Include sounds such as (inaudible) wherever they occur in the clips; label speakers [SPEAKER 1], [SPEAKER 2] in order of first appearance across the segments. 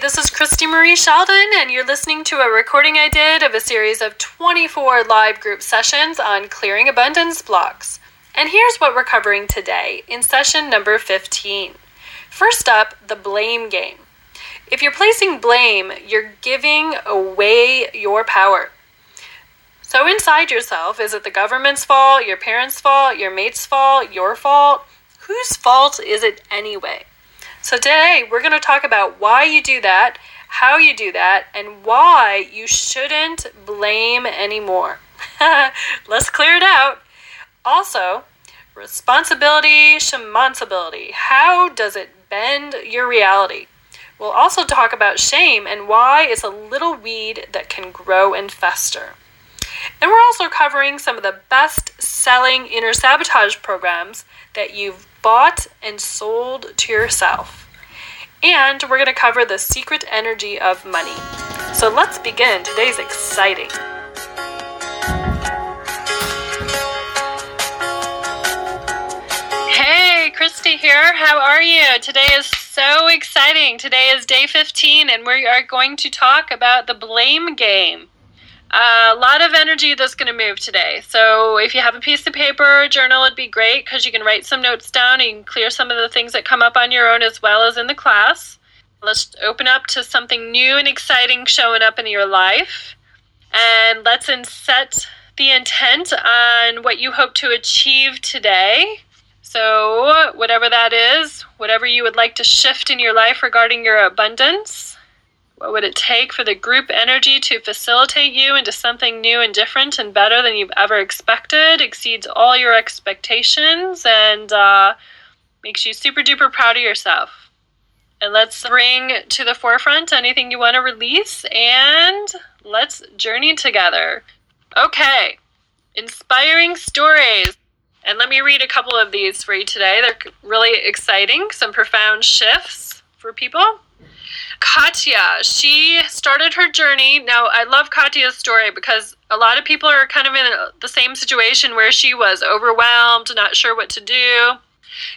[SPEAKER 1] This is Christie Marie Sheldon, and you're listening to a recording I did of a series of 24 live group sessions on clearing abundance blocks. And here's what we're covering today in session number 15. First up, the blame game. If you're placing blame, you're giving away your power. So, inside yourself, is it the government's fault, your parents' fault, your mate's fault, your fault? Whose fault is it anyway? So, today we're going to talk about why you do that, how you do that, and why you shouldn't blame anymore. (laughs) Let's clear it out. Also, responsibility, shamansibility. How does it bend your reality? We'll also talk about shame and why it's a little weed that can grow and fester. And we're also covering some of the best selling inner sabotage programs that you've bought and sold to yourself. And we're going to cover the secret energy of money. So let's begin. Today's exciting. Hey, Christie here. How are you? Today is so exciting. Today is day 15, and we are going to talk about the blame game. A lot of energy that's going to move today. So, if you have a piece of paper journal, it'd be great because you can write some notes down and clear some of the things that come up on your own as well as in the class. Let's open up to something new and exciting showing up in your life. And let's set the intent on what you hope to achieve today. So, whatever that is, whatever you would like to shift in your life regarding your abundance, what would it take for the group energy to facilitate you into something new and different and better than you've ever expected, exceeds all your expectations, and uh, makes you super duper proud of yourself? And let's bring to the forefront anything you want to release and let's journey together. Okay, inspiring stories. And let me read a couple of these for you today. They're really exciting, some profound shifts for people. Katya, she started her journey. Now, I love Katya's story because a lot of people are kind of in the same situation where she was overwhelmed, not sure what to do.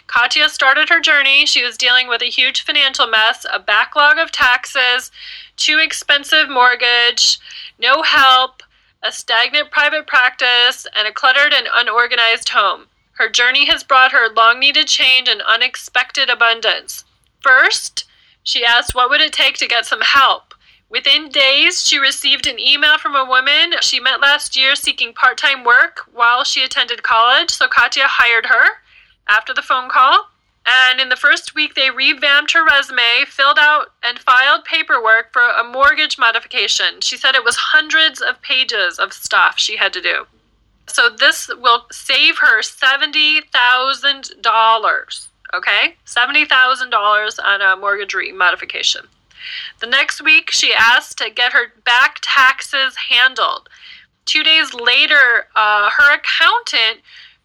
[SPEAKER 1] Katya started her journey. She was dealing with a huge financial mess, a backlog of taxes, too expensive mortgage, no help, a stagnant private practice, and a cluttered and unorganized home. Her journey has brought her long needed change and unexpected abundance. First, she asked what would it take to get some help. Within days, she received an email from a woman she met last year seeking part time work while she attended college, so Katya hired her after the phone call. And in the first week, they revamped her resume, filled out and filed paperwork for a mortgage modification. She said it was hundreds of pages of stuff she had to do. So this will save her $70,000 okay? $70,000 on a mortgage modification. The next week, she asked to get her back taxes handled. Two days later, uh, her accountant,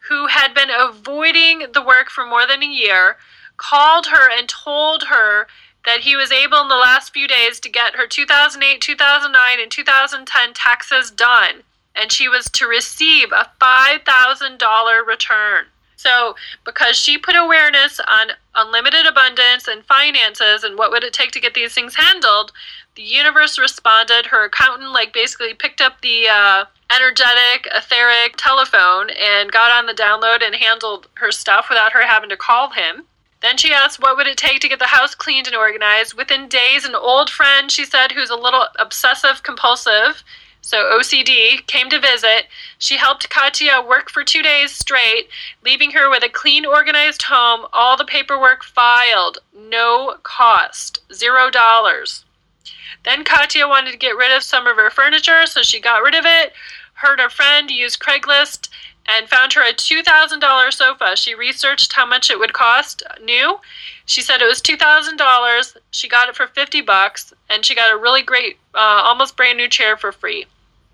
[SPEAKER 1] who had been avoiding the work for more than a year, called her and told her that he was able in the last few days to get her 2008, 2009, and 2010 taxes done, and she was to receive a $5,000 return. So, because she put awareness on unlimited abundance and finances and what would it take to get these things handled, the universe responded. Her accountant, like, basically picked up the uh, energetic, etheric telephone and got on the download and handled her stuff without her having to call him. Then she asked what would it take to get the house cleaned and organized. Within days, an old friend, she said, who's a little obsessive compulsive, so OCD, came to visit. She helped Katya work for two days straight, leaving her with a clean, organized home, all the paperwork filed, no cost, zero dollars. Then Katya wanted to get rid of some of her furniture, so she got rid of it. Heard a friend use Craigslist and found her a $2,000 sofa. She researched how much it would cost new. She said it was $2,000. She got it for 50 bucks and she got a really great uh, almost brand new chair for free.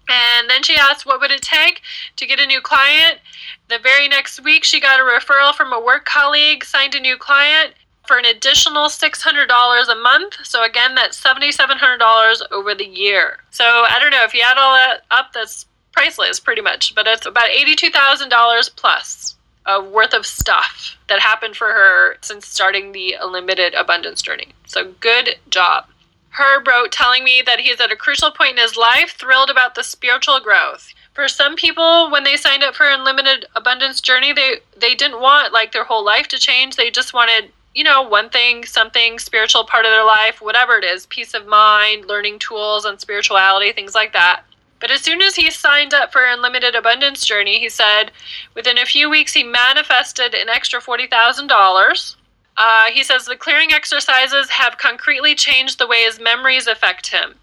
[SPEAKER 1] And then she asked what would it take to get a new client. The very next week, she got a referral from a work colleague, signed a new client for an additional $600 a month. So again, that's $7,700 over the year. So I don't know if you add all that up, that's priceless pretty much, but it's about $82,000 plus of worth of stuff that happened for her since starting the unlimited abundance journey. So good job. Herb wrote telling me that he's at a crucial point in his life, thrilled about the spiritual growth. For some people, when they signed up for Unlimited Abundance Journey, they they didn't want like their whole life to change. They just wanted, you know, one thing, something spiritual part of their life, whatever it is, peace of mind, learning tools on spirituality, things like that. But as soon as he signed up for Unlimited Abundance Journey, he said within a few weeks he manifested an extra $40,000 uh, he says the clearing exercises have concretely changed the way his memories affect him.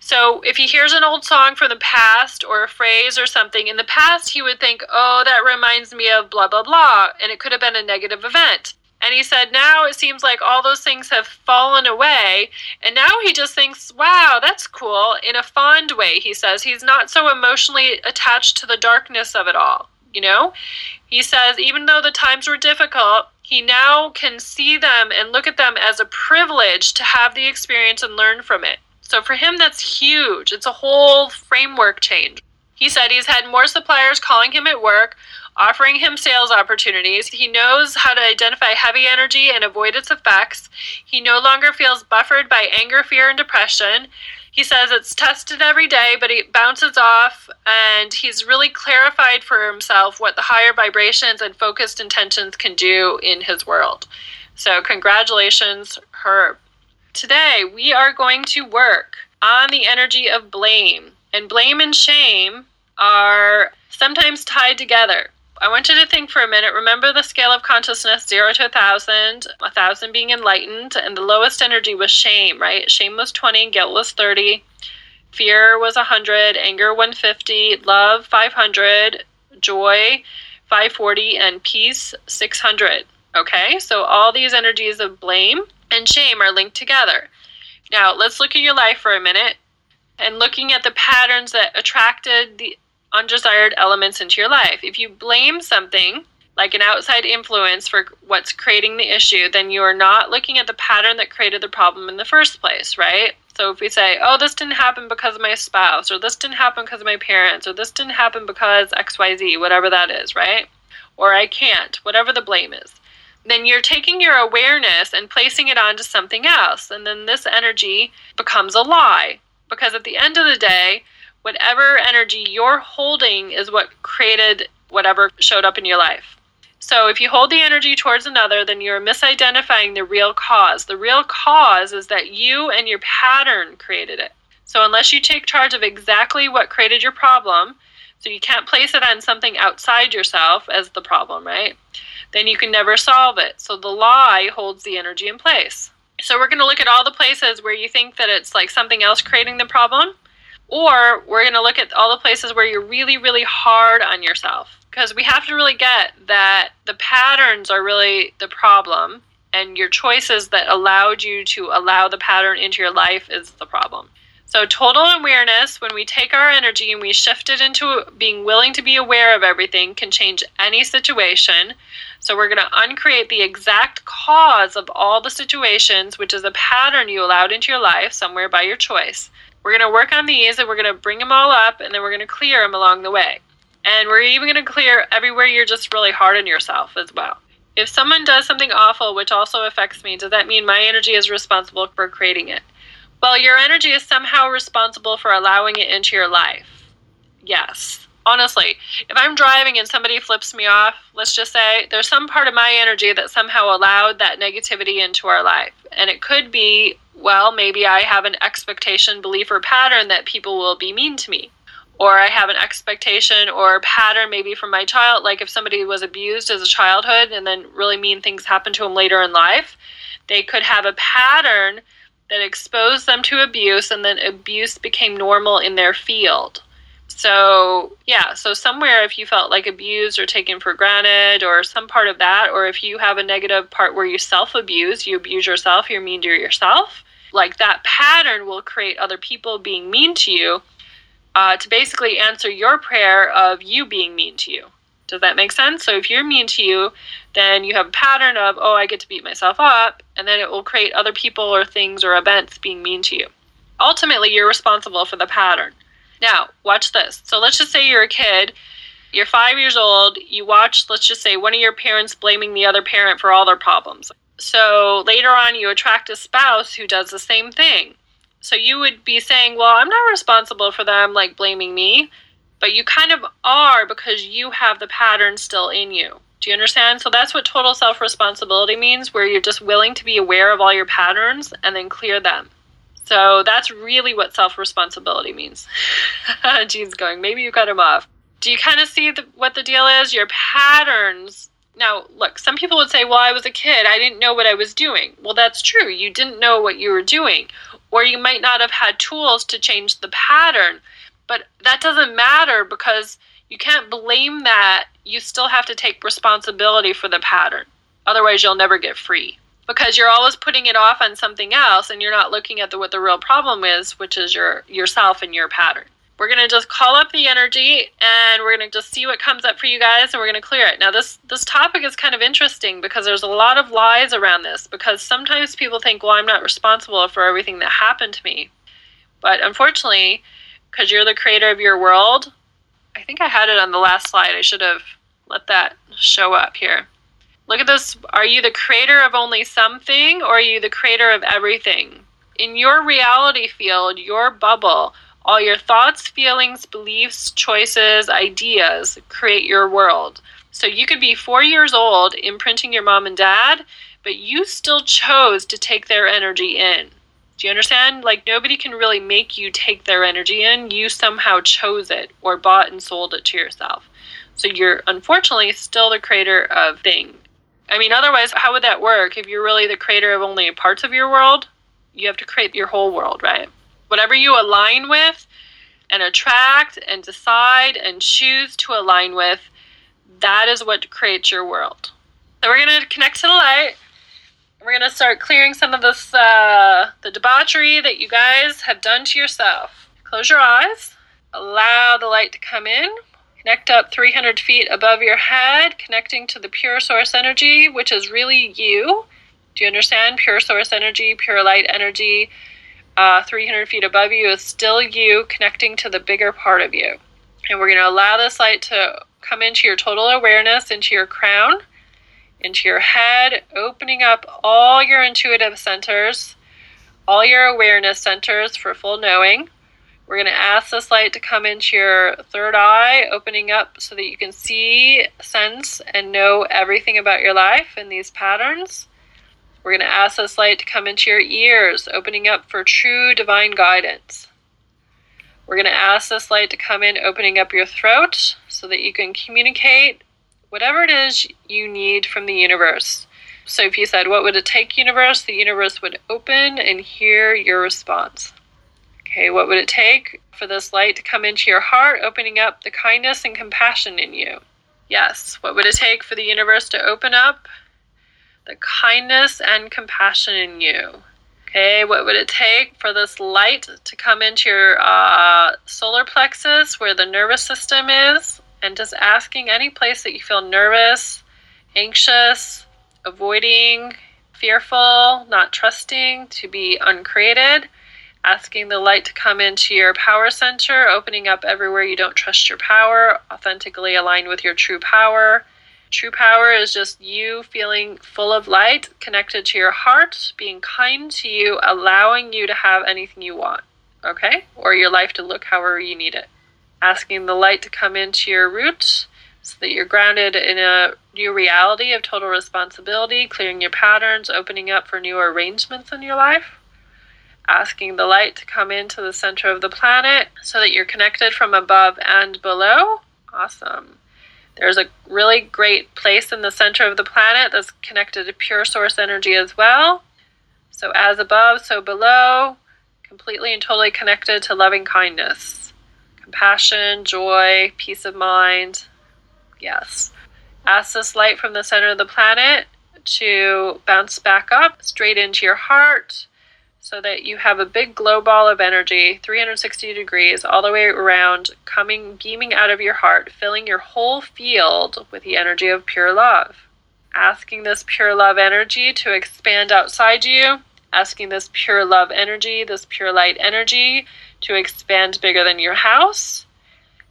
[SPEAKER 1] So if he hears an old song from the past or a phrase or something, in the past he would think, oh, that reminds me of blah, blah, blah, and it could have been a negative event. And he said, now it seems like all those things have fallen away. And now he just thinks, wow, that's cool in a fond way. He says he's not so emotionally attached to the darkness of it all. You know, he says, even though the times were difficult, he now can see them and look at them as a privilege to have the experience and learn from it. So for him, that's huge. It's a whole framework change. He said he's had more suppliers calling him at work, offering him sales opportunities. He knows how to identify heavy energy and avoid its effects. He no longer feels buffered by anger, fear, and depression. He says it's tested every day, but it bounces off, and he's really clarified for himself what the higher vibrations and focused intentions can do in his world. So, congratulations, Herb. Today, we are going to work on the energy of blame, and blame and shame are sometimes tied together. I want you to think for a minute. Remember the scale of consciousness, zero to a thousand, a thousand being enlightened, and the lowest energy was shame, right? Shame was 20, guilt was 30, fear was 100, anger 150, love 500, joy 540, and peace 600. Okay, so all these energies of blame and shame are linked together. Now, let's look at your life for a minute and looking at the patterns that attracted the undesired elements into your life. If you blame something, like an outside influence for what's creating the issue, then you are not looking at the pattern that created the problem in the first place, right? So if we say, oh, this didn't happen because of my spouse, or this didn't happen because of my parents, or this didn't happen because XYZ, whatever that is, right? Or I can't, whatever the blame is, then you're taking your awareness and placing it onto something else. And then this energy becomes a lie. Because at the end of the day, whatever energy you're holding is what created whatever showed up in your life. So if you hold the energy towards another, then you're misidentifying the real cause. The real cause is that you and your pattern created it. So unless you take charge of exactly what created your problem, so you can't place it on something outside yourself as the problem, right? Then you can never solve it. So the lie holds the energy in place. So we're going to look at all the places where you think that it's like something else creating the problem or we're going to look at all the places where you're really, really hard on yourself. Because we have to really get that the patterns are really the problem, and your choices that allowed you to allow the pattern into your life is the problem. So, total awareness, when we take our energy and we shift it into being willing to be aware of everything, can change any situation. So, we're going to uncreate the exact cause of all the situations, which is a pattern you allowed into your life somewhere by your choice. We're going to work on these and we're going to bring them all up and then we're going to clear them along the way. And we're even going to clear everywhere you're just really hard on yourself as well. If someone does something awful, which also affects me, does that mean my energy is responsible for creating it? Well, your energy is somehow responsible for allowing it into your life. Yes. Honestly, if I'm driving and somebody flips me off, let's just say there's some part of my energy that somehow allowed that negativity into our life. And it could be well, maybe I have an expectation, belief, or pattern that people will be mean to me. Or I have an expectation or pattern maybe from my child, like if somebody was abused as a childhood and then really mean things happen to them later in life, they could have a pattern that exposed them to abuse and then abuse became normal in their field. So, yeah, so somewhere if you felt like abused or taken for granted or some part of that, or if you have a negative part where you self abuse, you abuse yourself, you're mean to yourself, like that pattern will create other people being mean to you uh, to basically answer your prayer of you being mean to you. Does that make sense? So if you're mean to you, then you have a pattern of, oh, I get to beat myself up, and then it will create other people or things or events being mean to you. Ultimately, you're responsible for the pattern. Now, watch this. So let's just say you're a kid, you're five years old, you watch, let's just say, one of your parents blaming the other parent for all their problems. So later on, you attract a spouse who does the same thing. So you would be saying, well, I'm not responsible for them, like blaming me. But you kind of are because you have the pattern still in you. Do you understand? So that's what total self responsibility means, where you're just willing to be aware of all your patterns and then clear them. So that's really what self responsibility means. (laughs) Gene's going, maybe you cut him off. Do you kind of see the, what the deal is? Your patterns. Now, look, some people would say, well, I was a kid. I didn't know what I was doing. Well, that's true. You didn't know what you were doing. Or you might not have had tools to change the pattern. But that doesn't matter because you can't blame that. You still have to take responsibility for the pattern. Otherwise, you'll never get free because you're always putting it off on something else and you're not looking at the, what the real problem is, which is your yourself and your pattern. We're going to just call up the energy and we're going to just see what comes up for you guys and we're going to clear it. Now this this topic is kind of interesting because there's a lot of lies around this because sometimes people think, "Well, I'm not responsible for everything that happened to me." But unfortunately, because you're the creator of your world, I think I had it on the last slide. I should have let that show up here. Look at this. Are you the creator of only something or are you the creator of everything? In your reality field, your bubble, all your thoughts, feelings, beliefs, choices, ideas create your world. So you could be four years old, imprinting your mom and dad, but you still chose to take their energy in. Do you understand? Like, nobody can really make you take their energy in. You somehow chose it or bought and sold it to yourself. So you're unfortunately still the creator of things I mean, otherwise, how would that work? If you're really the creator of only parts of your world, you have to create your whole world, right? Whatever you align with and attract and decide and choose to align with, that is what creates your world. So we're going to connect to the light. We're going to start clearing some of this, uh, the debauchery that you guys have done to yourself. Close your eyes. Allow the light to come in. Connect up 300 feet above your head, connecting to the pure source energy, which is really you. Do you understand? Pure source energy, pure light energy, uh, 300 feet above you is still you connecting to the bigger part of you. And we're going to allow this light to come into your total awareness, into your crown, into your head, opening up all your intuitive centers, all your awareness centers for full knowing. We're going to ask this light to come into your third eye, opening up so that you can see, sense, and know everything about your life and these patterns. We're going to ask this light to come into your ears, opening up for true divine guidance. We're going to ask this light to come in, opening up your throat so that you can communicate whatever it is you need from the universe. So if you said, What would it take, universe? the universe would open and hear your response. Okay, what would it take for this light to come into your heart, opening up the kindness and compassion in you? Yes, what would it take for the universe to open up the kindness and compassion in you? Okay, what would it take for this light to come into your uh, solar plexus where the nervous system is? And just asking any place that you feel nervous, anxious, avoiding, fearful, not trusting, to be uncreated asking the light to come into your power center, opening up everywhere you don't trust your power, authentically aligned with your true power. True power is just you feeling full of light, connected to your heart, being kind to you, allowing you to have anything you want, okay? Or your life to look however you need it. Asking the light to come into your root so that you're grounded in a new reality of total responsibility, clearing your patterns, opening up for new arrangements in your life asking the light to come into the center of the planet so that you're connected from above and below. Awesome. There's a really great place in the center of the planet that's connected to pure source energy as well. So, as above, so below, completely and totally connected to loving kindness, compassion, joy, peace of mind. Yes. Ask this light from the center of the planet to bounce back up straight into your heart so that you have a big glow ball of energy, 360 degrees, all the way around, coming, beaming out of your heart, filling your whole field with the energy of pure love. Asking this pure love energy to expand outside you, asking this pure love energy, this pure light energy to expand bigger than your house,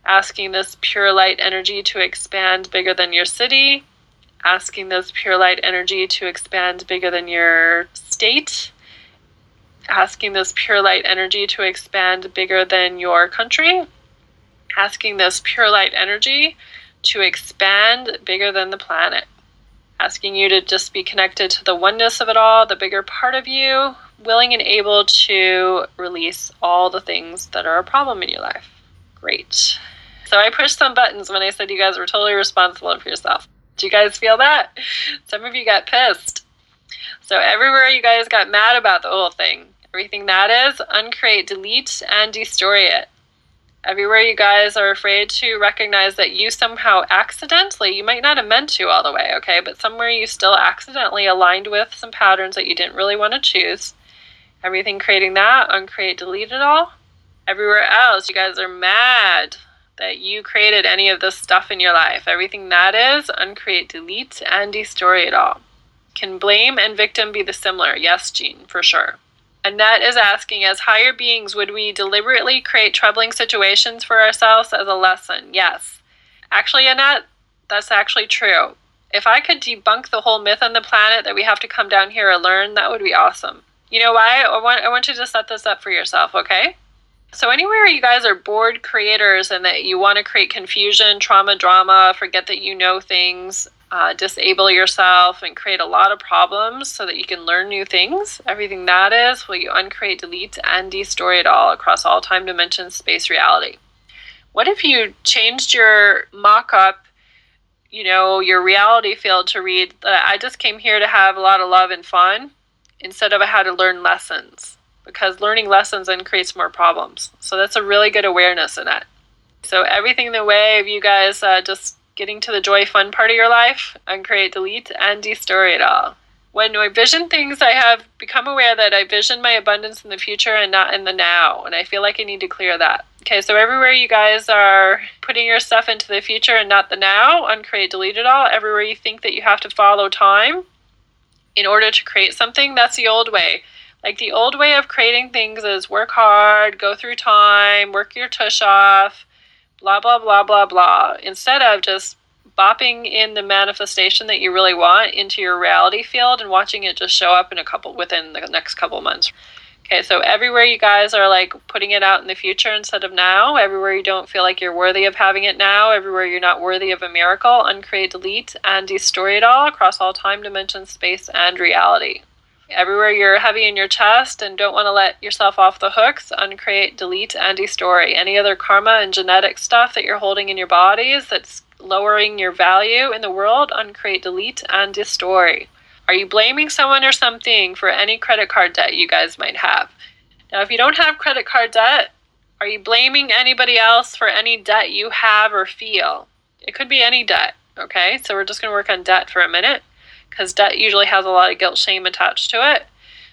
[SPEAKER 1] asking this pure light energy to expand bigger than your city, asking this pure light energy to expand bigger than your state asking this pure light energy to expand bigger than your country, asking this pure light energy to expand bigger than the planet, asking you to just be connected to the oneness of it all, the bigger part of you, willing and able to release all the things that are a problem in your life. Great. So I pushed some buttons when I said you guys were totally responsible for yourself. Do you guys feel that? Some of you got pissed. So everywhere you guys got mad about the whole thing, everything that is, uncreate, delete, and destroy it. Everywhere you guys are afraid to recognize that you somehow accidentally, you might not have meant to all the way, okay, but somewhere you still accidentally aligned with some patterns that you didn't really want to choose. Everything creating that, uncreate, delete it all. Everywhere else, you guys are mad that you created any of this stuff in your life. Everything that is, uncreate, delete, and destroy it all. Can blame and victim be the similar? Yes, Jean, for sure. Annette is asking, as higher beings, would we deliberately create troubling situations for ourselves as a lesson? Yes. Actually, Annette, that's actually true. If I could debunk the whole myth on the planet that we have to come down here and learn, that would be awesome. You know why? I want, I want you to set this up for yourself, okay? So, anywhere you guys are bored creators and that you want to create confusion, trauma, drama, forget that you know things, uh, disable yourself, and create a lot of problems so that you can learn new things, everything that is, will you uncreate, delete, and destroy it all across all time dimensions, space, reality? What if you changed your mock up, you know, your reality field to read that I just came here to have a lot of love and fun instead of I had to learn lessons? because learning lessons then creates more problems. So that's a really good awareness in it. So everything in the way of you guys uh, just getting to the joy fun part of your life, uncreate, delete, and destroy it all. When I vision things, I have become aware that I vision my abundance in the future and not in the now. And I feel like I need to clear that. Okay, so everywhere you guys are putting your stuff into the future and not the now, uncreate, delete it all. Everywhere you think that you have to follow time in order to create something, that's the old way. Like the old way of creating things is work hard, go through time, work your tush off, blah, blah, blah, blah, blah. Instead of just bopping in the manifestation that you really want into your reality field and watching it just show up in a couple within the next couple months. Okay, so everywhere you guys are like putting it out in the future instead of now, everywhere you don't feel like you're worthy of having it now, everywhere you're not worthy of a miracle, uncreate, delete, and destroy it all across all time, dimension, space, and reality. Everywhere you're heavy in your chest and don't want to let yourself off the hooks, uncreate, delete, and destory. Any other karma and genetic stuff that you're holding in your bodies that's lowering your value in the world, uncreate, delete, and destory. Are you blaming someone or something for any credit card debt you guys might have? Now, if you don't have credit card debt, are you blaming anybody else for any debt you have or feel? It could be any debt, okay? So we're just going to work on debt for a minute because debt usually has a lot of guilt shame attached to it.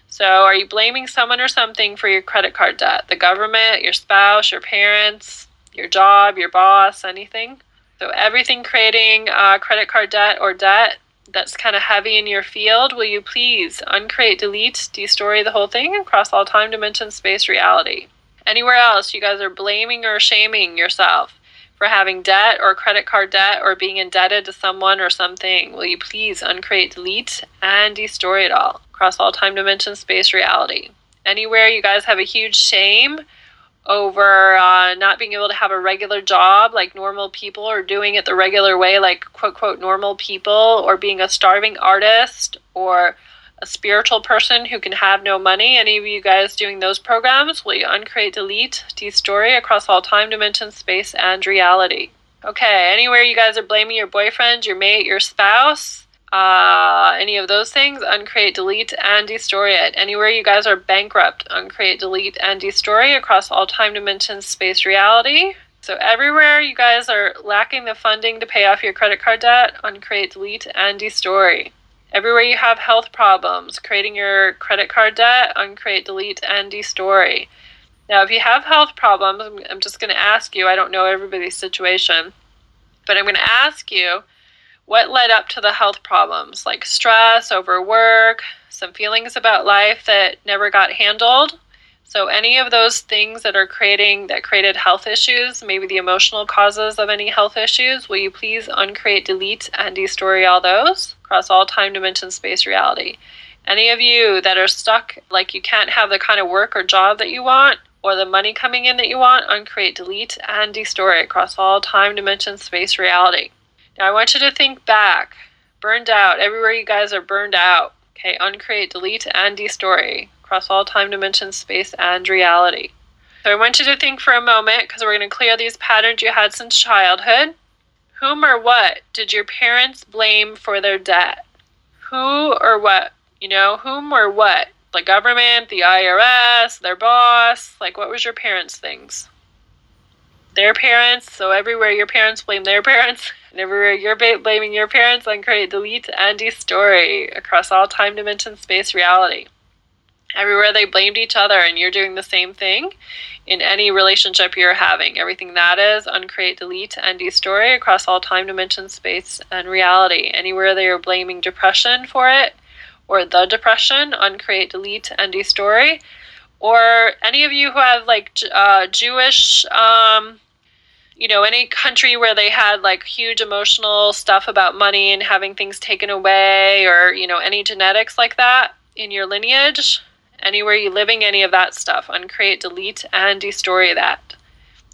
[SPEAKER 1] So, are you blaming someone or something for your credit card debt? The government, your spouse, your parents, your job, your boss, anything? So, everything creating uh, credit card debt or debt that's kind of heavy in your field, will you please uncreate, delete, destory the whole thing across all time, dimension, space, reality? Anywhere else you guys are blaming or shaming yourself for having debt or credit card debt or being indebted to someone or something, will you please uncreate, delete, and destroy it all across all time, dimension, space, reality? Anywhere you guys have a huge shame over uh, not being able to have a regular job like normal people or doing it the regular way like quote quote normal people or being a starving artist or a spiritual person who can have no money. Any of you guys doing those programs, will you uncreate, delete, destory across all time, dimension, space, and reality? Okay, anywhere you guys are blaming your boyfriend, your mate, your spouse, uh, any of those things, uncreate, delete, and destroy it. Anywhere you guys are bankrupt, uncreate, delete, and destory across all time, dimensions, space, reality. So everywhere you guys are lacking the funding to pay off your credit card debt, uncreate, delete, and destory. Everywhere you have health problems, creating your credit card debt, uncreate, delete, and destory. Now, if you have health problems, I'm just going to ask you, I don't know everybody's situation, but I'm going to ask you what led up to the health problems, like stress, overwork, some feelings about life that never got handled, so any of those things that are creating that created health issues, maybe the emotional causes of any health issues, will you please uncreate, delete, and destory all those across all time, dimension, space, reality? Any of you that are stuck, like you can't have the kind of work or job that you want, or the money coming in that you want, uncreate, delete, and destroy across all time, dimension, space, reality. Now I want you to think back, burned out, everywhere you guys are burned out. Okay, uncreate, delete, and destroy across all time, dimension, space, and reality. So I want you to think for a moment, because we're going to clear these patterns you had since childhood. Whom or what did your parents blame for their debt? Who or what? You know, whom or what? The government, the IRS, their boss? Like, what was your parents' things? Their parents. So everywhere your parents blame their (laughs) parents, and everywhere you're blaming your parents, uncreate, delete, and destroy across all time, dimension, space, reality. Everywhere they blamed each other, and you're doing the same thing in any relationship you're having. Everything that is, uncreate, delete, and destroy across all time, dimension, space, and reality. Anywhere they are blaming depression for it, or the depression, uncreate, delete, and destroy. Or any of you who have like uh, Jewish, um, you know, any country where they had like huge emotional stuff about money and having things taken away, or, you know, any genetics like that in your lineage, anywhere you're living any of that stuff, uncreate, delete, and destroy that.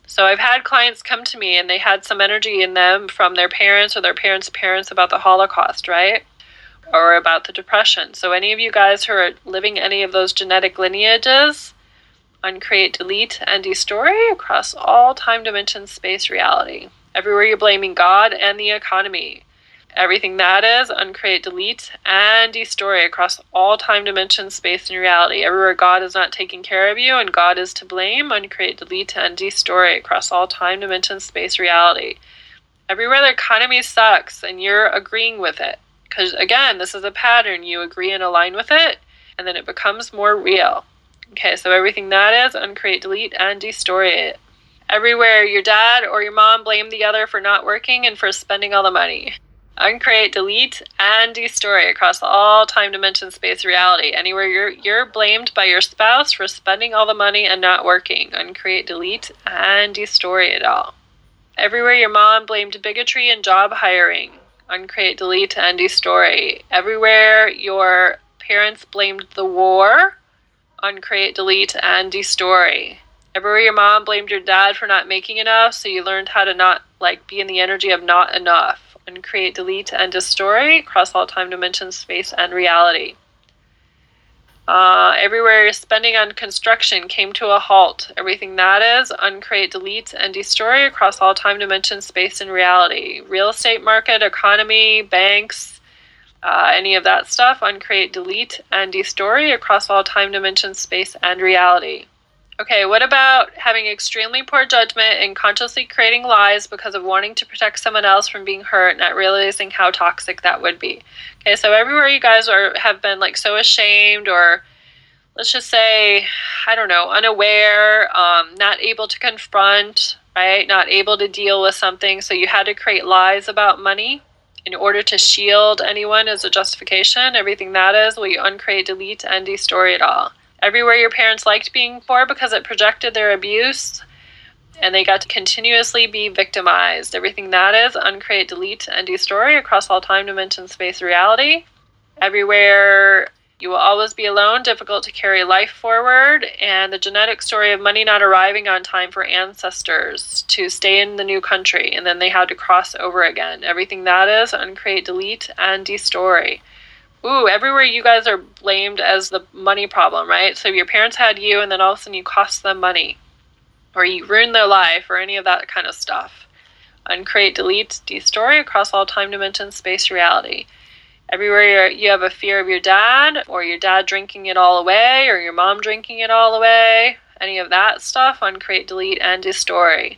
[SPEAKER 1] So I've had clients come to me and they had some energy in them from their parents or their parents' parents about the Holocaust, right? Or about the Depression. So any of you guys who are living any of those genetic lineages, uncreate, delete, and destroy across all time, dimension, space, reality. Everywhere you're blaming God and the economy everything that is, uncreate, delete, and destroy across all time, dimension, space, and reality. Everywhere God is not taking care of you and God is to blame, uncreate, delete, and destroy across all time, dimension, space, reality. Everywhere the economy sucks and you're agreeing with it. Because again, this is a pattern. You agree and align with it, and then it becomes more real. Okay, so everything that is, uncreate, delete, and destroy it. Everywhere your dad or your mom blame the other for not working and for spending all the money uncreate, delete, and destroy across all time, dimension, space, reality. Anywhere you're you're blamed by your spouse for spending all the money and not working. Uncreate, delete, and destroy it all. Everywhere your mom blamed bigotry and job hiring. Uncreate, delete, and destroy. Everywhere your parents blamed the war. Uncreate, delete, and destroy. Everywhere your mom blamed your dad for not making enough, so you learned how to not like be in the energy of not enough and create, delete, and destroy across all time, dimension, space, and reality. Uh, everywhere spending on construction came to a halt. Everything that is, uncreate, delete, and destroy across all time, dimension, space, and reality. Real estate market, economy, banks, uh, any of that stuff, uncreate, delete, and destroy across all time, dimension, space, and reality. Okay, what about having extremely poor judgment and consciously creating lies because of wanting to protect someone else from being hurt, not realizing how toxic that would be? Okay, so everywhere you guys are have been like so ashamed or let's just say, I don't know, unaware, um, not able to confront, right? Not able to deal with something. So you had to create lies about money in order to shield anyone as a justification. Everything that is, will you uncreate, delete, and destroy it all? Everywhere your parents liked being poor because it projected their abuse and they got to continuously be victimized. Everything that is, uncreate, delete, and destroy across all time, dimension, space, reality. Everywhere you will always be alone, difficult to carry life forward, and the genetic story of money not arriving on time for ancestors to stay in the new country, and then they had to cross over again. Everything that is, uncreate, delete, and destroy ooh, everywhere you guys are blamed as the money problem, right? So your parents had you, and then all of a sudden you cost them money, or you ruined their life, or any of that kind of stuff. Uncreate, delete, destroy across all time dimension, space, reality. Everywhere you have a fear of your dad, or your dad drinking it all away, or your mom drinking it all away, any of that stuff, uncreate, delete, and destroy.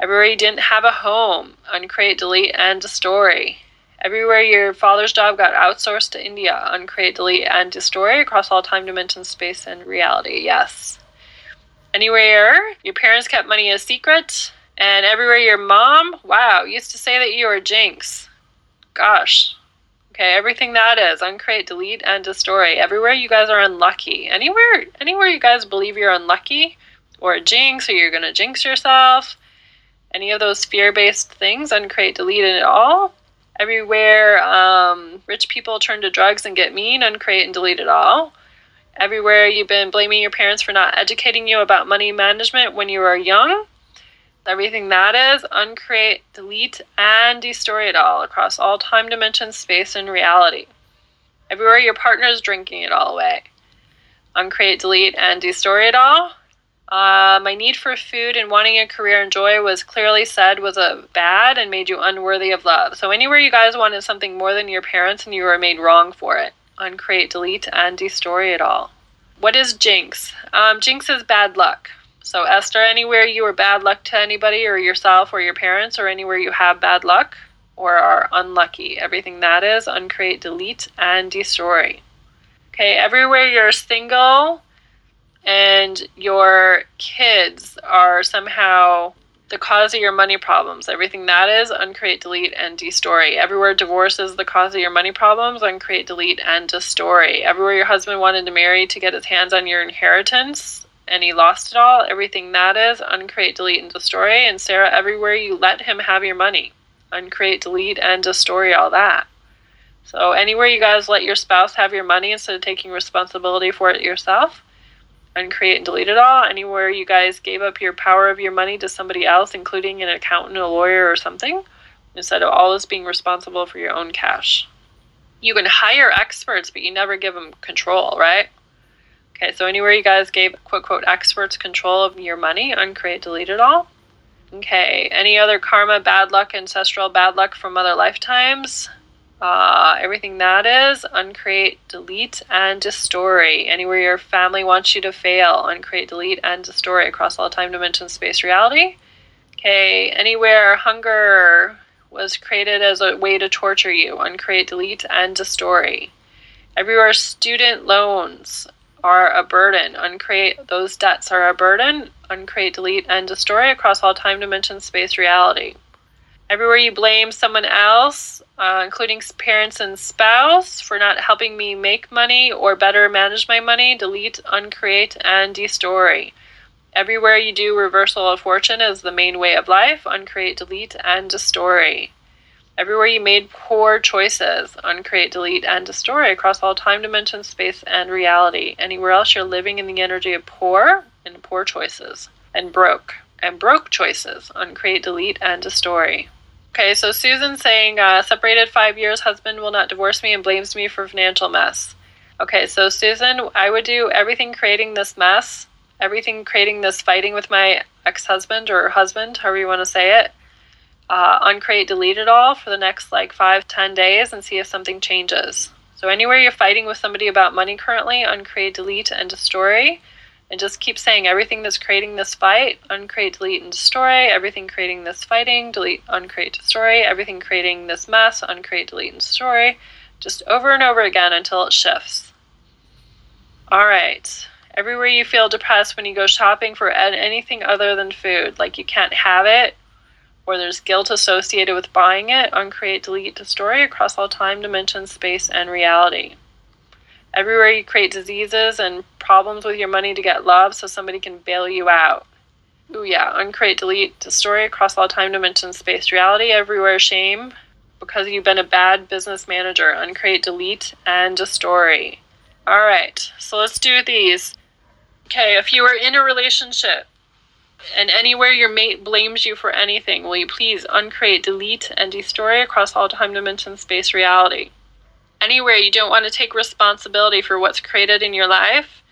[SPEAKER 1] Everywhere you didn't have a home, uncreate, delete, and destroy. Everywhere your father's job got outsourced to India, uncreate, delete, and destroy across all time, dimensions, space, and reality. Yes. Anywhere your parents kept money a secret, and everywhere your mom, wow, used to say that you were a jinx. Gosh. Okay, everything that is, uncreate, delete, and destroy. Everywhere you guys are unlucky. Anywhere anywhere you guys believe you're unlucky or a jinx or you're gonna jinx yourself. Any of those fear-based things, uncreate, delete and it all everywhere um, rich people turn to drugs and get mean, uncreate and delete it all. Everywhere you've been blaming your parents for not educating you about money management when you were young, everything that is, uncreate, delete, and destroy it all across all time, dimension, space, and reality. Everywhere your partner is drinking it all away. Uncreate, delete, and destroy it all. Uh, my need for food and wanting a career and joy was clearly said was a bad and made you unworthy of love. So anywhere you guys wanted something more than your parents and you were made wrong for it, uncreate, delete, and destroy it all. What is jinx? Um, jinx is bad luck. So Esther, anywhere you were bad luck to anybody or yourself or your parents or anywhere you have bad luck or are unlucky, everything that is uncreate, delete, and destroy. Okay, everywhere you're single and your kids are somehow the cause of your money problems. Everything that is, uncreate, delete, and destroy. Everywhere divorce is the cause of your money problems, uncreate, delete, and destroy. Everywhere your husband wanted to marry to get his hands on your inheritance and he lost it all, everything that is, uncreate, delete, and destroy. And Sarah, everywhere you let him have your money, uncreate, delete, and destroy all that. So anywhere you guys let your spouse have your money instead of taking responsibility for it yourself, uncreate and delete it all. Anywhere you guys gave up your power of your money to somebody else, including an accountant, a lawyer, or something, instead of always being responsible for your own cash. You can hire experts, but you never give them control, right? Okay, so anywhere you guys gave quote quote experts control of your money, uncreate, delete it all. Okay, any other karma, bad luck, ancestral bad luck from other lifetimes? Uh, everything that is, uncreate, delete, and destroy. Anywhere your family wants you to fail, uncreate, delete, and destroy across all time, dimension, space, reality. Okay, anywhere hunger was created as a way to torture you, uncreate, delete, and destroy. Everywhere student loans are a burden, uncreate, those debts are a burden, uncreate, delete, and destroy across all time, dimension, space, reality. Everywhere you blame someone else, uh, including parents and spouse, for not helping me make money or better manage my money, delete, uncreate, and destroy. Everywhere you do reversal of fortune is the main way of life, uncreate, delete, and destroy. Everywhere you made poor choices, uncreate, delete, and destroy across all time, dimension, space, and reality. Anywhere else you're living in the energy of poor and poor choices, and broke, and broke choices, uncreate, delete, and destroy. Okay, so Susan saying, uh, separated five years, husband will not divorce me and blames me for financial mess. Okay, so Susan, I would do everything creating this mess, everything creating this fighting with my ex husband or husband, however you want to say it. Uh, uncreate, delete it all for the next like five, ten days and see if something changes. So, anywhere you're fighting with somebody about money currently, uncreate, delete, and destroy and just keep saying everything that's creating this fight, uncreate, delete, and destroy, everything creating this fighting, delete, uncreate, destroy, everything creating this mess, uncreate, delete, and destroy, just over and over again until it shifts. All right. Everywhere you feel depressed when you go shopping for anything other than food, like you can't have it, or there's guilt associated with buying it, uncreate, delete, destroy across all time, dimension, space, and reality. Everywhere you create diseases and problems with your money to get love so somebody can bail you out. Ooh, yeah. Uncreate, delete, destroy across all time, dimension, space, reality. Everywhere shame because you've been a bad business manager. Uncreate, delete, and destroy. All right. So let's do these. Okay. If you are in a relationship and anywhere your mate blames you for anything, will you please uncreate, delete, and destroy across all time, dimension, space, reality? Anywhere you don't want to take responsibility for what's created in your life,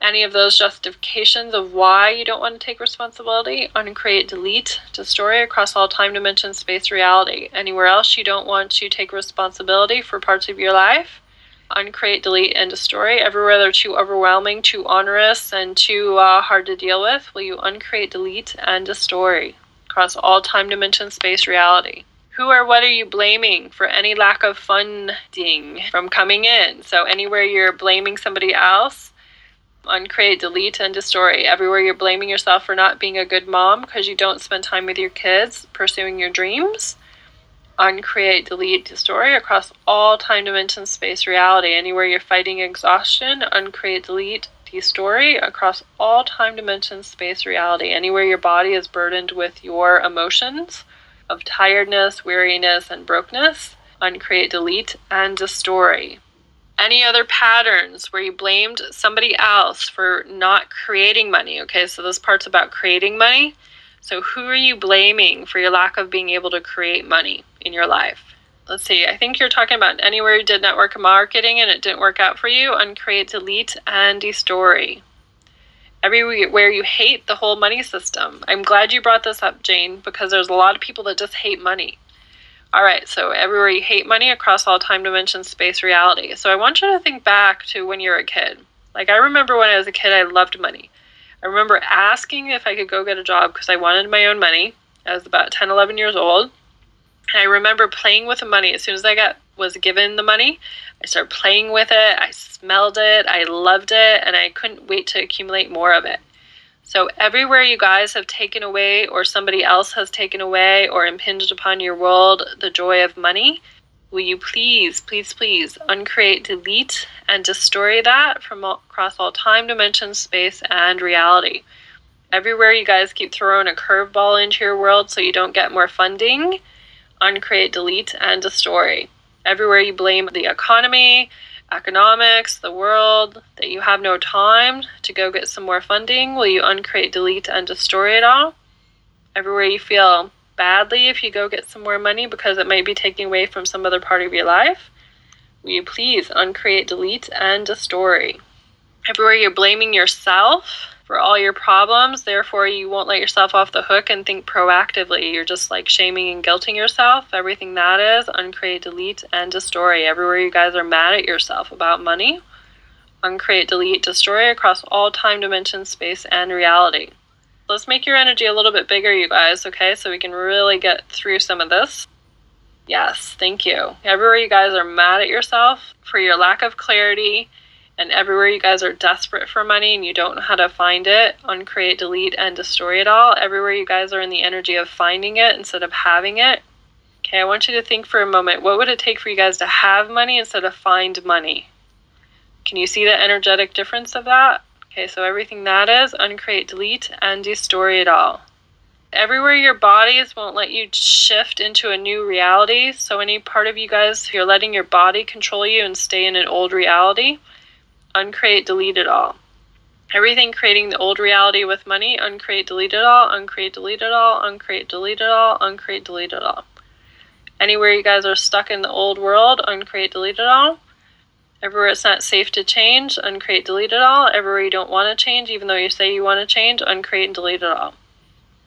[SPEAKER 1] any of those justifications of why you don't want to take responsibility, uncreate, delete, destroy across all time, dimension, space, reality. Anywhere else you don't want to take responsibility for parts of your life, uncreate, delete, and destroy. Everywhere they're too overwhelming, too onerous, and too uh, hard to deal with, will you uncreate, delete, and destroy across all time, dimension, space, reality? Who or what are you blaming for any lack of funding from coming in? So, anywhere you're blaming somebody else, uncreate, delete, and destroy. Everywhere you're blaming yourself for not being a good mom because you don't spend time with your kids pursuing your dreams, uncreate, delete, destroy across all time, dimension, space, reality. Anywhere you're fighting exhaustion, uncreate, delete, destroy across all time, dimension, space, reality. Anywhere your body is burdened with your emotions of tiredness, weariness, and brokenness. uncreate, delete, and destroy. Any other patterns where you blamed somebody else for not creating money? Okay, so this part's about creating money. So, who are you blaming for your lack of being able to create money in your life? Let's see, I think you're talking about anywhere you did network marketing and it didn't work out for you, uncreate, delete, and destroy. Everywhere you hate the whole money system. I'm glad you brought this up, Jane, because there's a lot of people that just hate money. All right, so everywhere you hate money across all time, dimension, space, reality. So I want you to think back to when you were a kid. Like I remember when I was a kid, I loved money. I remember asking if I could go get a job because I wanted my own money. I was about 10, 11 years old. And I remember playing with the money. As soon as I got was given the money, I started playing with it. I smelled it. I loved it, and I couldn't wait to accumulate more of it. So, everywhere you guys have taken away, or somebody else has taken away, or impinged upon your world the joy of money, will you please, please, please uncreate, delete, and destroy that from all, across all time, dimension, space, and reality? Everywhere you guys keep throwing a curveball into your world so you don't get more funding, uncreate, delete, and destroy. Everywhere you blame the economy, economics, the world, that you have no time to go get some more funding? Will you uncreate, delete, and destroy it all? Everywhere you feel badly if you go get some more money because it might be taking away from some other part of your life? Will you please uncreate, delete, and destroy? Everywhere you're blaming yourself for all your problems. Therefore, you won't let yourself off the hook and think proactively. You're just like shaming and guilting yourself. Everything that is, uncreate, delete, and destroy. Everywhere you guys are mad at yourself about money, uncreate, delete, destroy across all time, dimension, space, and reality. Let's make your energy a little bit bigger, you guys, okay? So we can really get through some of this. Yes, thank you. Everywhere you guys are mad at yourself for your lack of clarity and everywhere you guys are desperate for money and you don't know how to find it, uncreate, delete, and destroy it all, everywhere you guys are in the energy of finding it instead of having it. Okay, I want you to think for a moment what would it take for you guys to have money instead of find money? Can you see the energetic difference of that? Okay, so everything that is, uncreate, delete, and destroy it all. Everywhere your bodies won't let you shift into a new reality. So, any part of you guys, you're letting your body control you and stay in an old reality uncreate, delete it all. Everything creating the old reality with money, uncreate, delete it all, uncreate, delete it all, uncreate, delete it all, uncreate, delete it all. Anywhere you guys are stuck in the old world, uncreate, delete it all. Everywhere it's not safe to change, uncreate, delete it all. Everywhere you don't want to change, even though you say you want to change, uncreate and delete it all.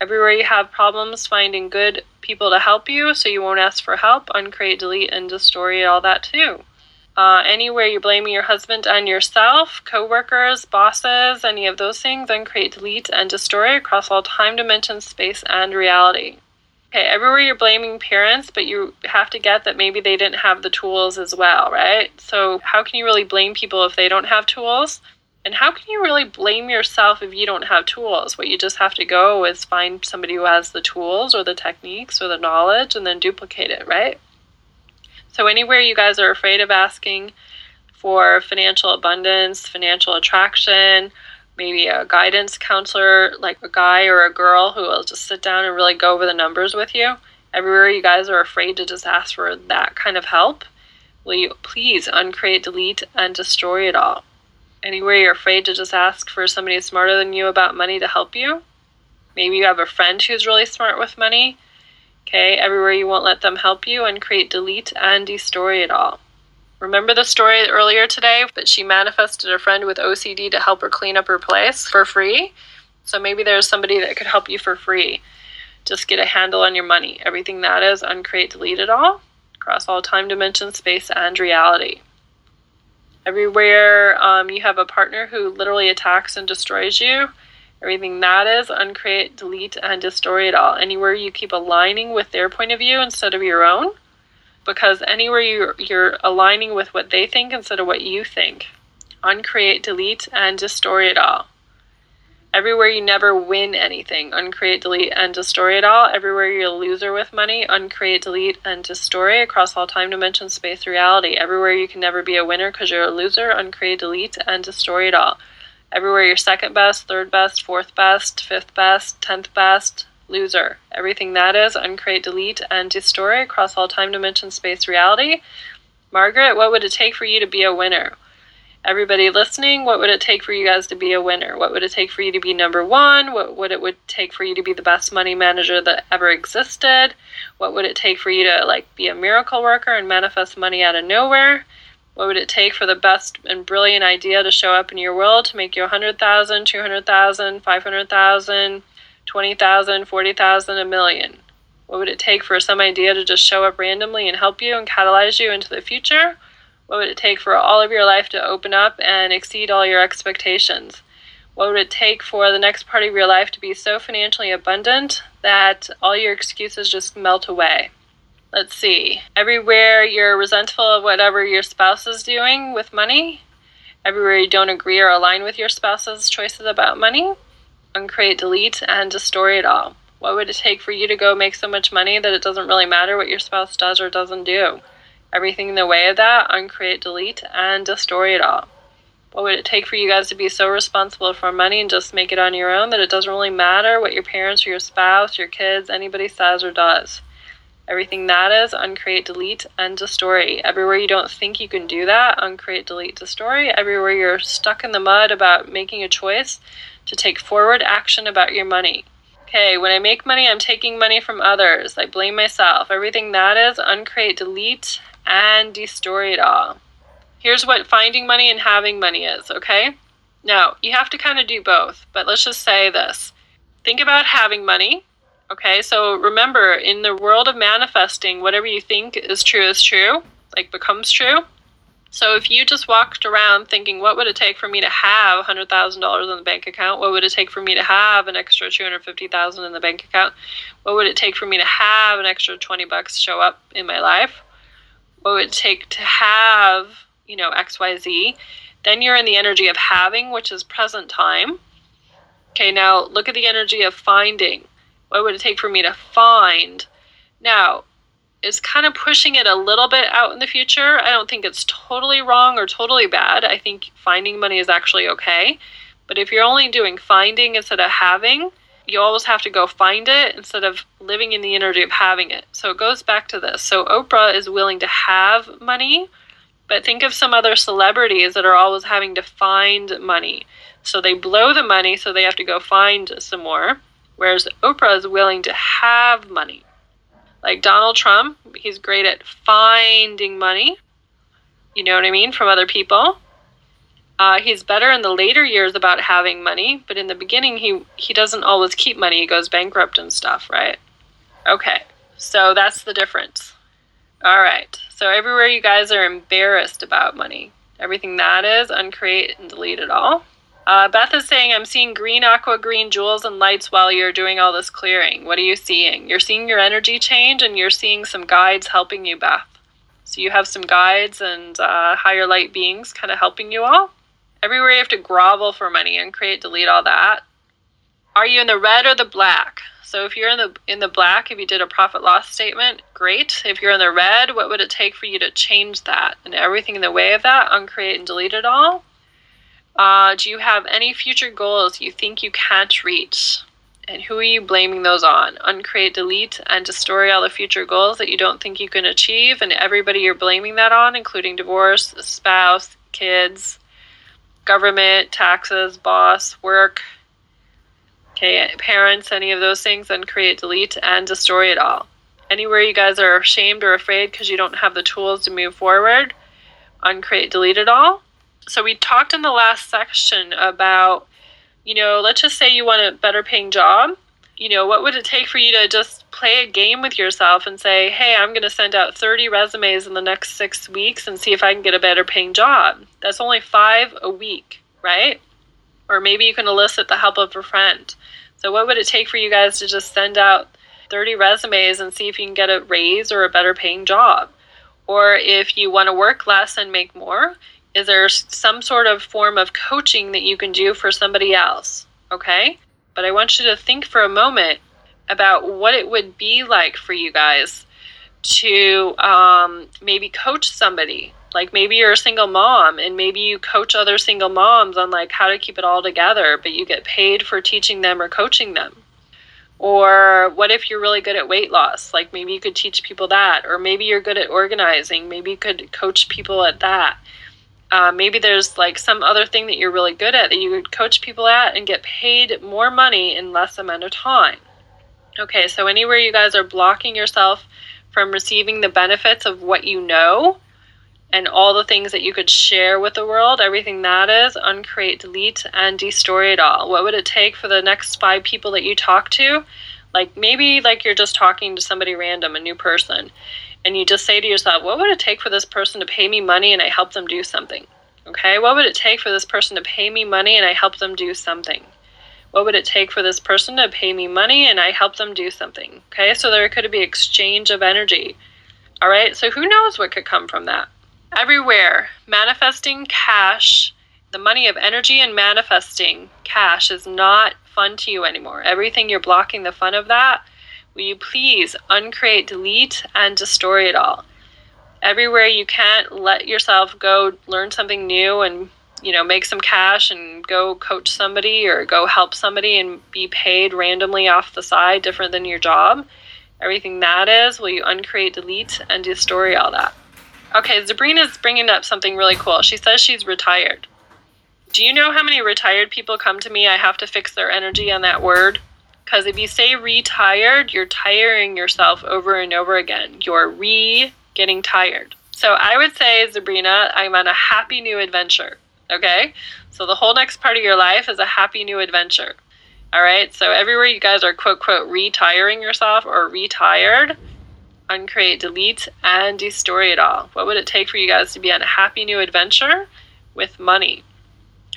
[SPEAKER 1] Everywhere you have problems finding good people to help you, so you won't ask for help, uncreate, delete, and destroy all that too. Uh, anywhere you're blaming your husband and yourself, coworkers, bosses, any of those things, then create, delete, and destroy across all time, dimension, space, and reality. Okay, everywhere you're blaming parents, but you have to get that maybe they didn't have the tools as well, right? So, how can you really blame people if they don't have tools? And how can you really blame yourself if you don't have tools? What you just have to go is find somebody who has the tools or the techniques or the knowledge and then duplicate it, right? So, anywhere you guys are afraid of asking for financial abundance, financial attraction, maybe a guidance counselor, like a guy or a girl who will just sit down and really go over the numbers with you, everywhere you guys are afraid to just ask for that kind of help, will you please uncreate, delete, and destroy it all? Anywhere you're afraid to just ask for somebody smarter than you about money to help you, maybe you have a friend who's really smart with money Okay, everywhere you won't let them help you, and create, delete, and destroy it all. Remember the story earlier today that she manifested a friend with OCD to help her clean up her place for free? So maybe there's somebody that could help you for free. Just get a handle on your money. Everything that is, uncreate, delete it all, across all time, dimension, space, and reality. Everywhere um, you have a partner who literally attacks and destroys you, Everything that is, uncreate, delete, and destroy it all. Anywhere you keep aligning with their point of view instead of your own, because anywhere you're, you're aligning with what they think instead of what you think. Uncreate, delete, and destroy it all. Everywhere you never win anything, uncreate, delete, and destroy it all. Everywhere you're a loser with money, uncreate, delete, and destroy across all time, dimension, space, reality. Everywhere you can never be a winner because you're a loser, uncreate, delete, and destroy it all everywhere you're second best, third best, fourth best, fifth best, tenth best, loser. Everything that is, uncreate, delete, and destroy across all time, dimension, space, reality. Margaret, what would it take for you to be a winner? Everybody listening, what would it take for you guys to be a winner? What would it take for you to be number one? What would it would take for you to be the best money manager that ever existed? What would it take for you to like be a miracle worker and manifest money out of nowhere? What would it take for the best and brilliant idea to show up in your world to make you 100,000, 200,000, 500,000, 20,000, 40,000, a million? What would it take for some idea to just show up randomly and help you and catalyze you into the future? What would it take for all of your life to open up and exceed all your expectations? What would it take for the next part of your life to be so financially abundant that all your excuses just melt away? Let's see. Everywhere you're resentful of whatever your spouse is doing with money, everywhere you don't agree or align with your spouse's choices about money, uncreate, delete, and destroy it all. What would it take for you to go make so much money that it doesn't really matter what your spouse does or doesn't do? Everything in the way of that, uncreate, delete, and destroy it all. What would it take for you guys to be so responsible for money and just make it on your own that it doesn't really matter what your parents or your spouse, your kids, anybody says or does? Everything that is, uncreate, delete, and destroy. Everywhere you don't think you can do that, uncreate, delete, destroy. Everywhere you're stuck in the mud about making a choice to take forward action about your money. Okay, when I make money, I'm taking money from others. I blame myself. Everything that is, uncreate, delete, and destroy it all. Here's what finding money and having money is, okay? Now, you have to kind of do both, but let's just say this. Think about having money, okay? So remember, in the world of manifesting, whatever you think is true is true, like becomes true. So if you just walked around thinking, what would it take for me to have $100,000 in the bank account? What would it take for me to have an extra 250,000 in the bank account? What would it take for me to have an extra 20 bucks show up in my life? What would it take to have, you know, XYZ? Then you're in the energy of having, which is present time. Okay, now look at the energy of finding. What would it take for me to find? Now, it's kind of pushing it a little bit out in the future. I don't think it's totally wrong or totally bad. I think finding money is actually okay. But if you're only doing finding instead of having, you always have to go find it instead of living in the energy of having it. So it goes back to this. So Oprah is willing to have money, but think of some other celebrities that are always having to find money. So they blow the money, so they have to go find some more. Whereas Oprah is willing to have money. Like Donald Trump, he's great at finding money. You know what I mean? From other people. Uh, he's better in the later years about having money, but in the beginning, he he doesn't always keep money. He goes bankrupt and stuff, right? Okay, so that's the difference. All right, so everywhere you guys are embarrassed about money, everything that is, uncreate and delete it all. Uh, Beth is saying, I'm seeing green, aqua green jewels and lights while you're doing all this clearing. What are you seeing? You're seeing your energy change and you're seeing some guides helping you, Beth. So you have some guides and uh, higher light beings kind of helping you all. Everywhere you have to grovel for money and create, delete all that. Are you in the red or the black? So if you're in the in the black, if you did a profit loss statement, great. If you're in the red, what would it take for you to change that and everything in the way of that, uncreate and delete it all? Uh, do you have any future goals you think you can't reach? And who are you blaming those on? Uncreate, delete, and destroy all the future goals that you don't think you can achieve, and everybody you're blaming that on, including divorce, spouse, kids, government, taxes, boss, work, okay, parents, any of those things, uncreate, delete, and destroy it all. Anywhere you guys are ashamed or afraid because you don't have the tools to move forward, uncreate, delete it all so we talked in the last section about, you know, let's just say you want a better paying job. You know, what would it take for you to just play a game with yourself and say, hey, I'm going to send out 30 resumes in the next six weeks and see if I can get a better paying job? That's only five a week, right? Or maybe you can elicit the help of a friend. So, what would it take for you guys to just send out 30 resumes and see if you can get a raise or a better paying job? Or if you want to work less and make more, is there some sort of form of coaching that you can do for somebody else? Okay. But I want you to think for a moment about what it would be like for you guys to um, maybe coach somebody. Like maybe you're a single mom and maybe you coach other single moms on like how to keep it all together, but you get paid for teaching them or coaching them. Or what if you're really good at weight loss? Like maybe you could teach people that. Or maybe you're good at organizing. Maybe you could coach people at that. Uh, maybe there's like some other thing that you're really good at that you could coach people at and get paid more money in less amount of time. Okay, so anywhere you guys are blocking yourself from receiving the benefits of what you know and all the things that you could share with the world, everything that is, uncreate, delete, and destroy it all. What would it take for the next five people that you talk to? Like maybe like you're just talking to somebody random, a new person, and you just say to yourself, what would it take for this person to pay me money and I help them do something? Okay, what would it take for this person to pay me money and I help them do something? What would it take for this person to pay me money and I help them do something? Okay, so there could be exchange of energy. All right, so who knows what could come from that? Everywhere, manifesting cash, the money of energy and manifesting cash is not fun to you anymore. Everything you're blocking the fun of that, will you please uncreate, delete, and destroy it all? Everywhere you can't let yourself go learn something new and you know make some cash and go coach somebody or go help somebody and be paid randomly off the side different than your job everything that is will you uncreate delete and destroy all that Okay, Sabrina's bringing up something really cool. She says she's retired. Do you know how many retired people come to me? I have to fix their energy on that word. Because if you say retired, you're tiring yourself over and over again. You're re getting tired. So I would say, Sabrina, I'm on a happy new adventure. Okay? So the whole next part of your life is a happy new adventure. All right? So everywhere you guys are quote, quote, retiring yourself or retired, uncreate, delete, and destroy it all. What would it take for you guys to be on a happy new adventure with money?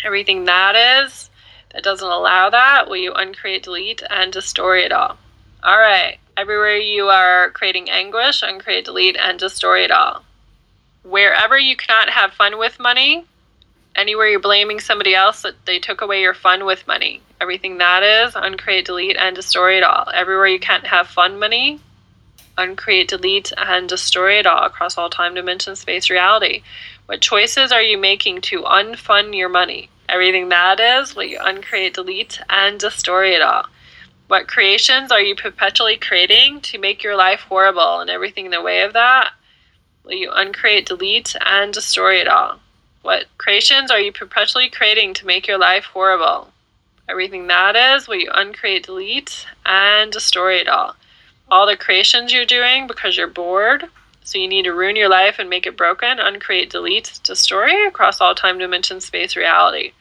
[SPEAKER 1] Everything that is that doesn't allow that, will you uncreate, delete, and destroy it all? All right. Everywhere you are creating anguish, uncreate, delete, and destroy it all. Wherever you cannot have fun with money, anywhere you're blaming somebody else that they took away your fun with money, everything that is, uncreate, delete, and destroy it all. Everywhere you can't have fun money, uncreate, delete, and destroy it all across all time, dimension, space, reality. What choices are you making to unfund your money? Everything that is, will you uncreate, delete, and destroy it all? What creations are you perpetually creating to make your life horrible and everything in the way of that? Will you uncreate, delete, and destroy it all? What creations are you perpetually creating to make your life horrible? Everything that is, will you uncreate, delete, and destroy it all? all the creations you're doing because you're bored. So you need to ruin your life and make it broken, uncreate, delete, destroy across all time, dimension, space, reality.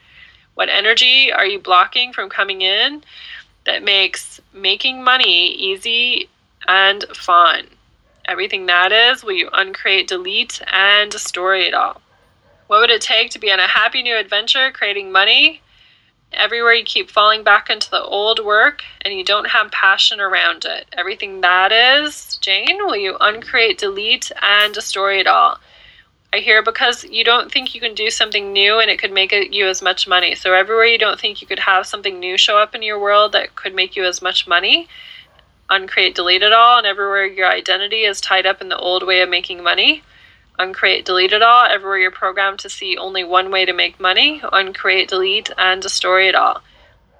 [SPEAKER 1] What energy are you blocking from coming in that makes making money easy and fun? Everything that is, will you uncreate, delete, and destroy it all? What would it take to be on a happy new adventure creating money Everywhere you keep falling back into the old work and you don't have passion around it. Everything that is, Jane, will you uncreate, delete, and destroy it all? I hear because you don't think you can do something new and it could make you as much money. So everywhere you don't think you could have something new show up in your world that could make you as much money, uncreate, delete it all. And everywhere your identity is tied up in the old way of making money, uncreate, delete it all. Everywhere you're programmed to see only one way to make money, uncreate, delete, and destroy it all.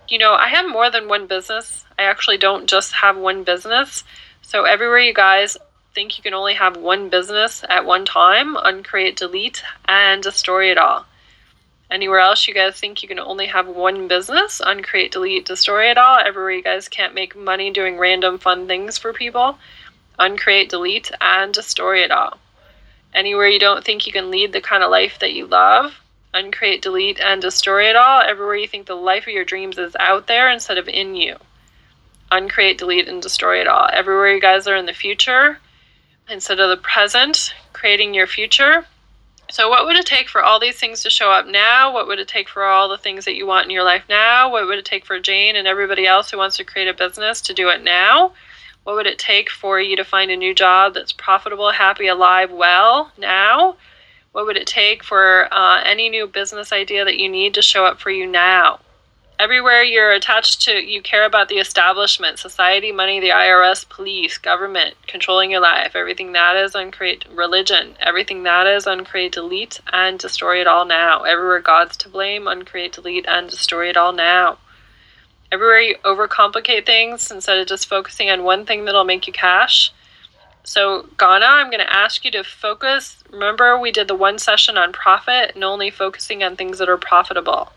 [SPEAKER 1] You know, I have more than one business. I actually don't just have one business. So everywhere you guys think you can only have one business at one time, uncreate, delete, and destroy it all. Anywhere else you guys think you can only have one business, uncreate, delete, destroy it all. Everywhere you guys can't make money doing random fun things for people, uncreate, delete, and destroy it all. Anywhere you don't think you can lead the kind of life that you love, uncreate, delete, and destroy it all. Everywhere you think the life of your dreams is out there instead of in you, uncreate, delete, and destroy it all. Everywhere you guys are in the future instead of the present, creating your future. So, what would it take for all these things to show up now? What would it take for all the things that you want in your life now? What would it take for Jane and everybody else who wants to create a business to do it now? What would it take for you to find a new job that's profitable, happy, alive, well now? What would it take for uh, any new business idea that you need to show up for you now? Everywhere you're attached to, you care about the establishment, society, money, the IRS, police, government, controlling your life, everything that is uncreate, religion, everything that is uncreate, delete, and destroy it all now. Everywhere God's to blame, uncreate, delete, and destroy it all now Everywhere you overcomplicate things instead of just focusing on one thing that'll make you cash. So, Ghana, I'm going to ask you to focus. Remember, we did the one session on profit and only focusing on things that are profitable.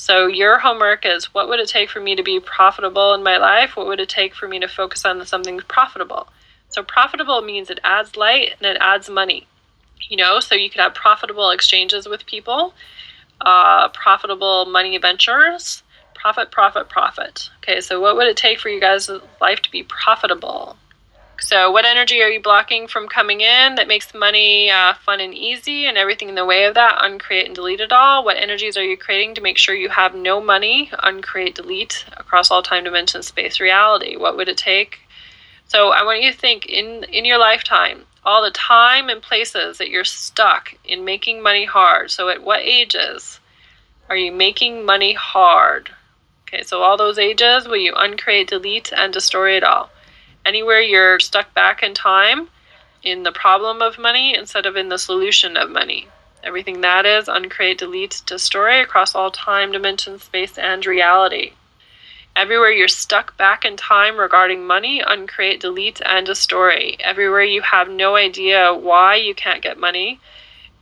[SPEAKER 1] So, your homework is what would it take for me to be profitable in my life? What would it take for me to focus on something profitable? So, profitable means it adds light and it adds money. You know, so you could have profitable exchanges with people, uh, profitable money ventures, profit, profit, profit. Okay, so what would it take for you guys' life to be profitable? So, what energy are you blocking from coming in that makes money uh, fun and easy and everything in the way of that? Uncreate and delete it all. What energies are you creating to make sure you have no money? Uncreate, delete across all time, dimension, space, reality. What would it take? So, I want you to think in, in your lifetime, all the time and places that you're stuck in making money hard. So, at what ages are you making money hard? Okay, so all those ages, will you uncreate, delete, and destroy it all? Anywhere you're stuck back in time in the problem of money instead of in the solution of money. Everything that is, uncreate, delete, destroy across all time, dimension, space, and reality. Everywhere you're stuck back in time regarding money, uncreate, delete, and destroy. Everywhere you have no idea why you can't get money,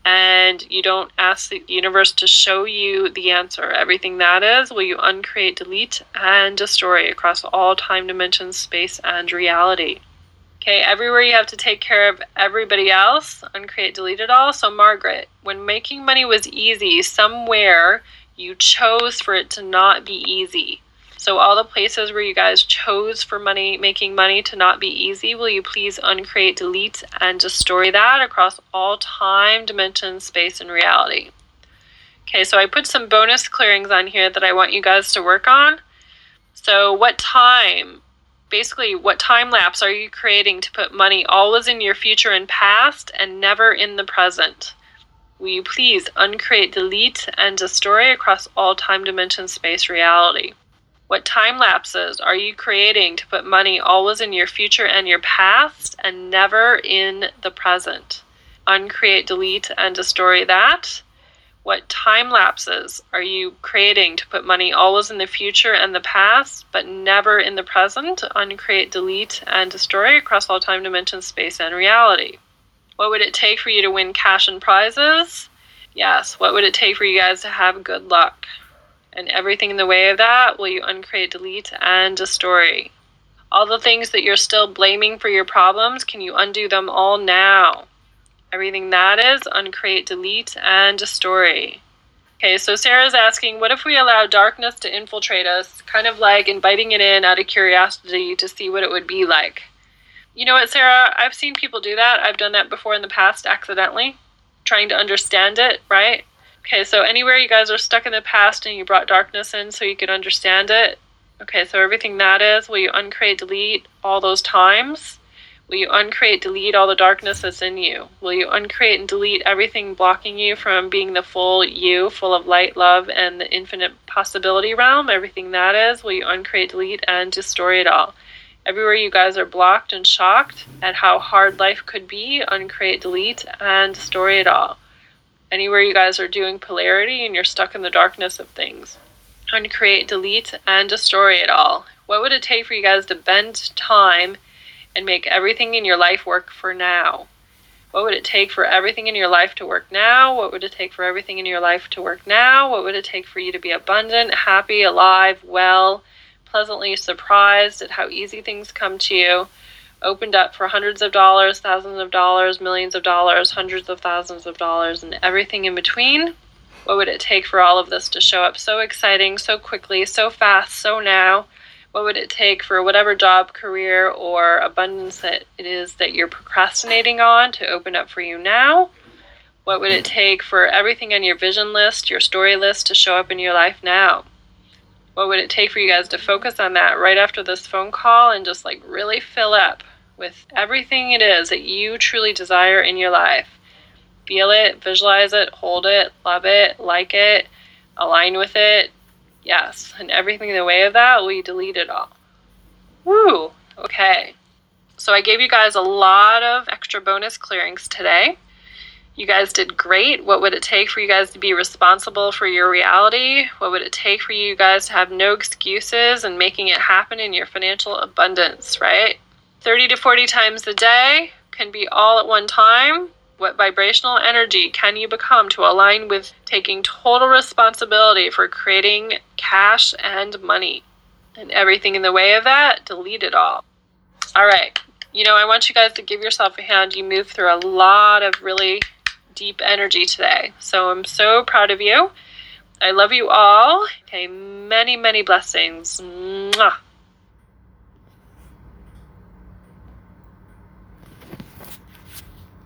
[SPEAKER 1] and you don't ask the universe to show you the answer. Everything that is, will you uncreate, delete, and destroy across all time dimensions, space, and reality. Okay, everywhere you have to take care of everybody else, uncreate, delete it all. So, Margaret, when making money was easy, somewhere you chose for it to not be easy. So all the places where you guys chose for money, making money to not be easy, will you please uncreate, delete, and destroy that across all time, dimension, space, and reality? Okay, so I put some bonus clearings on here that I want you guys to work on. So what time, basically what time lapse are you creating to put money always in your future and past and never in the present? Will you please uncreate, delete, and destroy across all time, dimension, space, reality? What time lapses are you creating to put money always in your future and your past and never in the present? Uncreate, delete, and destroy that. What time lapses are you creating to put money always in the future and the past, but never in the present? Uncreate, delete, and destroy across all time, dimension, space, and reality. What would it take for you to win cash and prizes? Yes. What would it take for you guys to have good luck? And everything in the way of that will you uncreate, delete, and destroy. All the things that you're still blaming for your problems, can you undo them all now? Everything that is, uncreate, delete, and destroy. Okay, so Sarah's asking, what if we allow darkness to infiltrate us, kind of like inviting it in out of curiosity to see what it would be like? You know what, Sarah? I've seen people do that. I've done that before in the past accidentally, trying to understand it, right? Okay, so anywhere you guys are stuck in the past and you brought darkness in so you could understand it. Okay, so everything that is, will you uncreate, delete all those times? Will you uncreate, delete all the darkness that's in you? Will you uncreate and delete everything blocking you from being the full you, full of light, love, and the infinite possibility realm? Everything that is, will you uncreate, delete, and destroy it all? Everywhere you guys are blocked and shocked at how hard life could be, uncreate, delete, and destroy it all anywhere you guys are doing polarity and you're stuck in the darkness of things. Uncreate, delete, and destroy it all. What would it take for you guys to bend time and make everything in your life work for now? What would it take for everything in your life to work now? What would it take for everything in your life to work now? What would it take for you to be abundant, happy, alive, well, pleasantly surprised at how easy things come to you? Opened up for hundreds of dollars, thousands of dollars, millions of dollars, hundreds of thousands of dollars, and everything in between. What would it take for all of this to show up so exciting, so quickly, so fast, so now? What would it take for whatever job, career, or abundance that it is that you're procrastinating on to open up for you now? What would it take for everything on your vision list, your story list to show up in your life now? What would it take for you guys to focus on that right after this phone call and just like really fill up with everything it is that you truly desire in your life. Feel it, visualize it, hold it, love it, like it, align with it. Yes, and everything in the way of that, we delete it all. Woo! Okay. So I gave you guys a lot of extra bonus clearings today. You guys did great. What would it take for you guys to be responsible for your reality? What would it take for you guys to have no excuses and making it happen in your financial abundance, right? 30 to 40 times a day can be all at one time. What vibrational energy can you become to align with taking total responsibility for creating cash and money? And everything in the way of that, delete it all. All right. You know, I want you guys to give yourself a hand. You move through a lot of really deep energy today. So I'm so proud of you. I love you all. Okay, many, many blessings. Mwah.